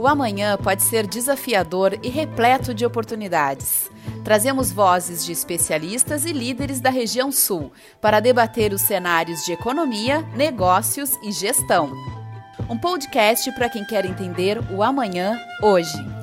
O amanhã pode ser desafiador e repleto de oportunidades. Trazemos vozes de especialistas e líderes da região sul para debater os cenários de economia, negócios e gestão. Um podcast para quem quer entender o amanhã hoje.